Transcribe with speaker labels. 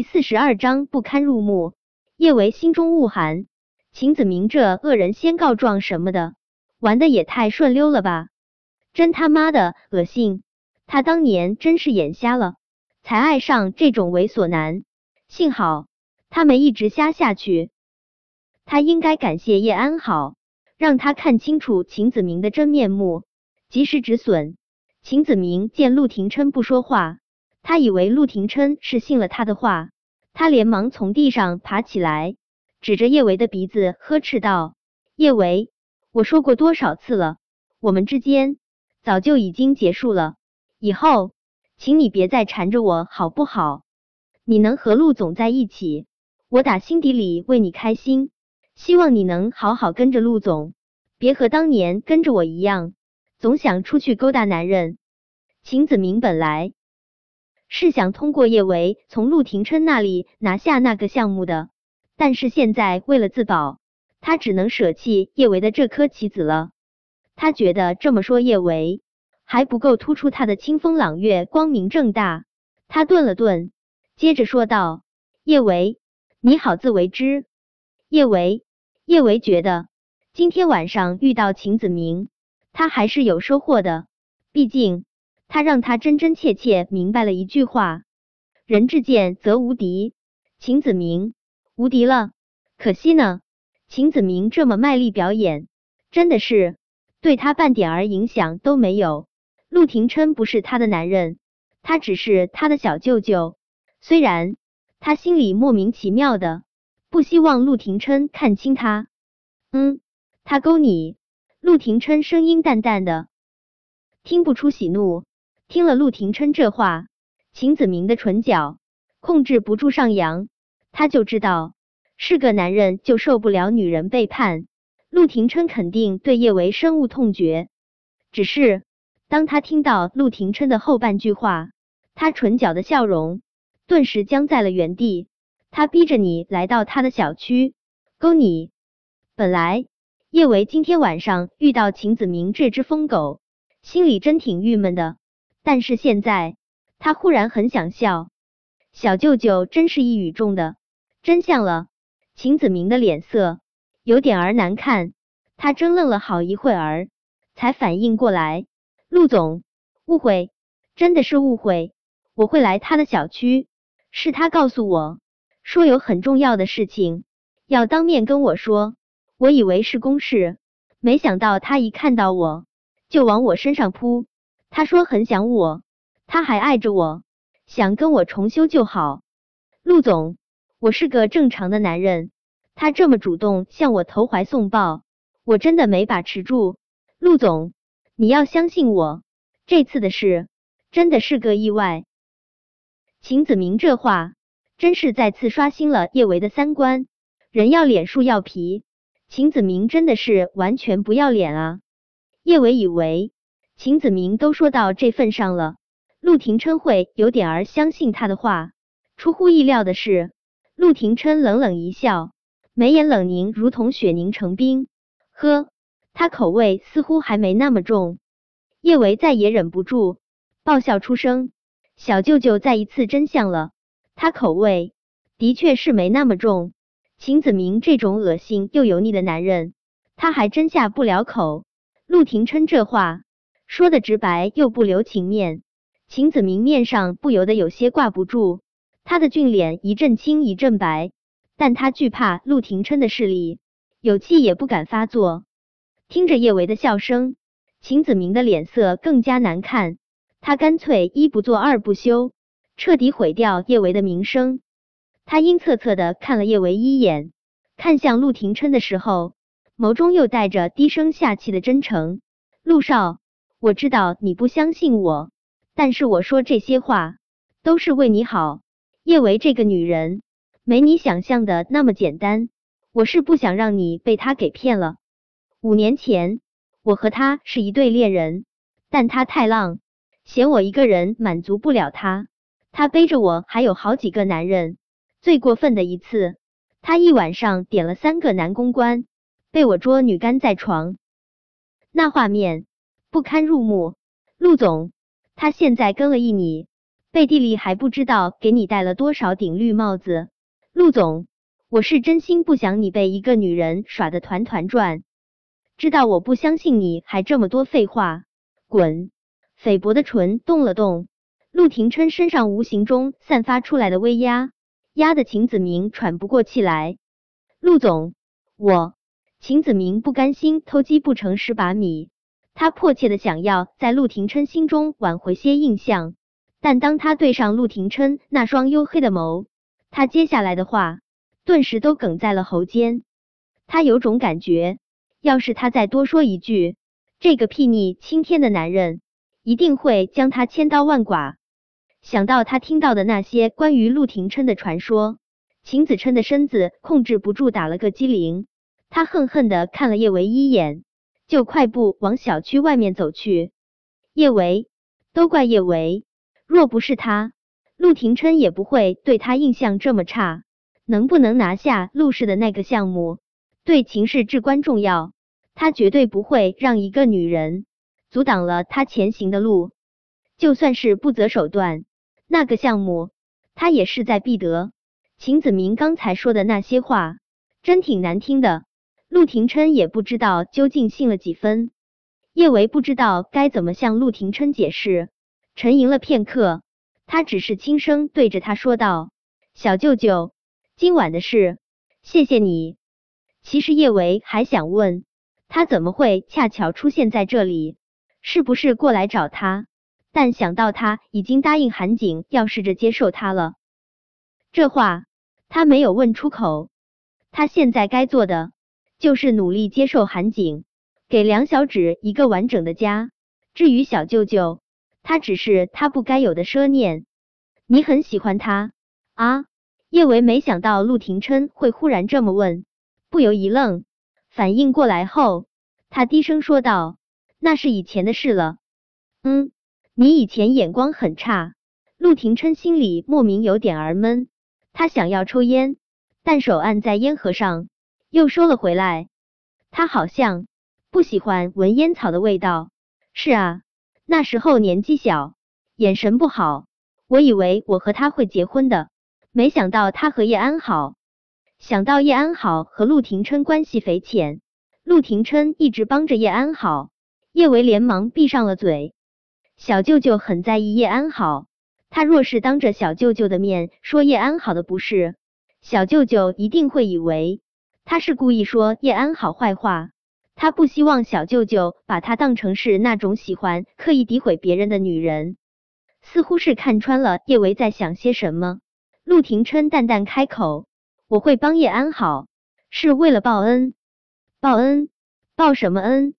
Speaker 1: 第四十二章不堪入目。叶维心中恶寒，秦子明这恶人先告状什么的，玩的也太顺溜了吧！真他妈的恶心！他当年真是眼瞎了，才爱上这种猥琐男。幸好他没一直瞎下去。他应该感谢叶安好，让他看清楚秦子明的真面目，及时止损。秦子明见陆廷琛不说话。他以为陆廷琛是信了他的话，他连忙从地上爬起来，指着叶维的鼻子呵斥道：“叶维，我说过多少次了，我们之间早就已经结束了，以后请你别再缠着我，好不好？你能和陆总在一起，我打心底里为你开心。希望你能好好跟着陆总，别和当年跟着我一样，总想出去勾搭男人。”秦子明本来。是想通过叶维从陆廷琛那里拿下那个项目的，但是现在为了自保，他只能舍弃叶维的这颗棋子了。他觉得这么说叶维还不够突出他的清风朗月、光明正大。他顿了顿，接着说道：“叶维，你好自为之。”叶维，叶维觉得今天晚上遇到秦子明，他还是有收获的，毕竟。他让他真真切切明白了一句话：人至贱则无敌。秦子明无敌了，可惜呢。秦子明这么卖力表演，真的是对他半点儿影响都没有。陆廷琛不是他的男人，他只是他的小舅舅。虽然他心里莫名其妙的不希望陆廷琛看清他。嗯，他勾你？陆廷琛声音淡淡的，听不出喜怒。听了陆廷琛这话，秦子明的唇角控制不住上扬。他就知道是个男人就受不了女人背叛，陆廷琛肯定对叶维深恶痛绝。只是当他听到陆廷琛的后半句话，他唇角的笑容顿时僵在了原地。他逼着你来到他的小区勾你。本来叶维今天晚上遇到秦子明这只疯狗，心里真挺郁闷的。但是现在，他忽然很想笑。小舅舅真是一语中的真相了。秦子明的脸色有点儿难看，他怔愣了好一会儿，才反应过来。陆总，误会，真的是误会。我会来他的小区，是他告诉我说有很重要的事情要当面跟我说。我以为是公事，没想到他一看到我就往我身上扑。他说很想我，他还爱着我，想跟我重修旧好。陆总，我是个正常的男人，他这么主动向我投怀送抱，我真的没把持住。陆总，你要相信我，这次的事真的是个意外。秦子明这话真是再次刷新了叶维的三观。人要脸树要皮，秦子明真的是完全不要脸啊！叶维以为。秦子明都说到这份上了，陆廷琛会有点儿相信他的话。出乎意料的是，陆廷琛冷冷一笑，眉眼冷凝，如同雪凝成冰。呵，他口味似乎还没那么重。叶维再也忍不住，爆笑出声。小舅舅再一次真相了，他口味的确是没那么重。秦子明这种恶心又油腻的男人，他还真下不了口。陆廷琛这话。说的直白又不留情面，秦子明面上不由得有些挂不住，他的俊脸一阵青一阵白，但他惧怕陆廷琛的势力，有气也不敢发作。听着叶维的笑声，秦子明的脸色更加难看，他干脆一不做二不休，彻底毁掉叶维的名声。他阴恻恻的看了叶维一眼，看向陆廷琛的时候，眸中又带着低声下气的真诚。陆少。我知道你不相信我，但是我说这些话都是为你好。叶维这个女人没你想象的那么简单，我是不想让你被她给骗了。五年前我和她是一对恋人，但她太浪，嫌我一个人满足不了她，她背着我还有好几个男人。最过分的一次，她一晚上点了三个男公关，被我捉女干在床，那画面。不堪入目，陆总，他现在跟了一你，背地里还不知道给你戴了多少顶绿帽子。陆总，我是真心不想你被一个女人耍得团团转。知道我不相信你还这么多废话，滚！菲薄的唇动了动，陆廷琛身上无形中散发出来的威压，压得秦子明喘不过气来。陆总，我秦子明不甘心偷鸡不成蚀把米，他迫切的想要在陆廷琛心中挽回些印象，但当他对上陆廷琛那双黝黑的眸，他接下来的话顿时都哽在了喉间。他有种感觉。要是他再多说一句，这个睥睨青天的男人一定会将他千刀万剐。想到他听到的那些关于陆廷琛的传说，秦子琛的身子控制不住打了个激灵。他恨恨的看了叶维一眼，就快步往小区外面走去。叶维，都怪叶维，若不是他，陆廷琛也不会对他印象这么差。能不能拿下陆氏的那个项目？对秦氏至关重要，他绝对不会让一个女人阻挡了他前行的路。就算是不择手段，那个项目他也势在必得。秦子明刚才说的那些话真挺难听的，陆廷琛也不知道究竟信了几分。叶维不知道该怎么向陆廷琛解释，沉吟了片刻，他只是轻声对着他说道：“小舅舅，今晚的事，谢谢你。”其实叶维还想问，他怎么会恰巧出现在这里？是不是过来找他？但想到他已经答应韩景要试着接受他了，这话他没有问出口。他现在该做的就是努力接受韩景，给梁小芷一个完整的家。至于小舅舅，他只是他不该有的奢念。你很喜欢他啊？叶维没想到陆廷琛会忽然这么问。不由一愣，反应过来后，他低声说道：“那是以前的事了。”嗯，你以前眼光很差。陆廷琛心里莫名有点儿闷，他想要抽烟，但手按在烟盒上，又收了回来。他好像不喜欢闻烟草的味道。是啊，那时候年纪小，眼神不好。我以为我和他会结婚的，没想到他和叶安好。想到叶安好和陆廷琛关系匪浅，陆廷琛一直帮着叶安好，叶维连忙闭上了嘴。小舅舅很在意叶安好，他若是当着小舅舅的面说叶安好的不是，小舅舅一定会以为他是故意说叶安好坏话。他不希望小舅舅把他当成是那种喜欢刻意诋毁别人的女人。似乎是看穿了叶维在想些什么，陆廷琛淡淡开口。我会帮叶安好，是为了报恩。报恩？报什么恩？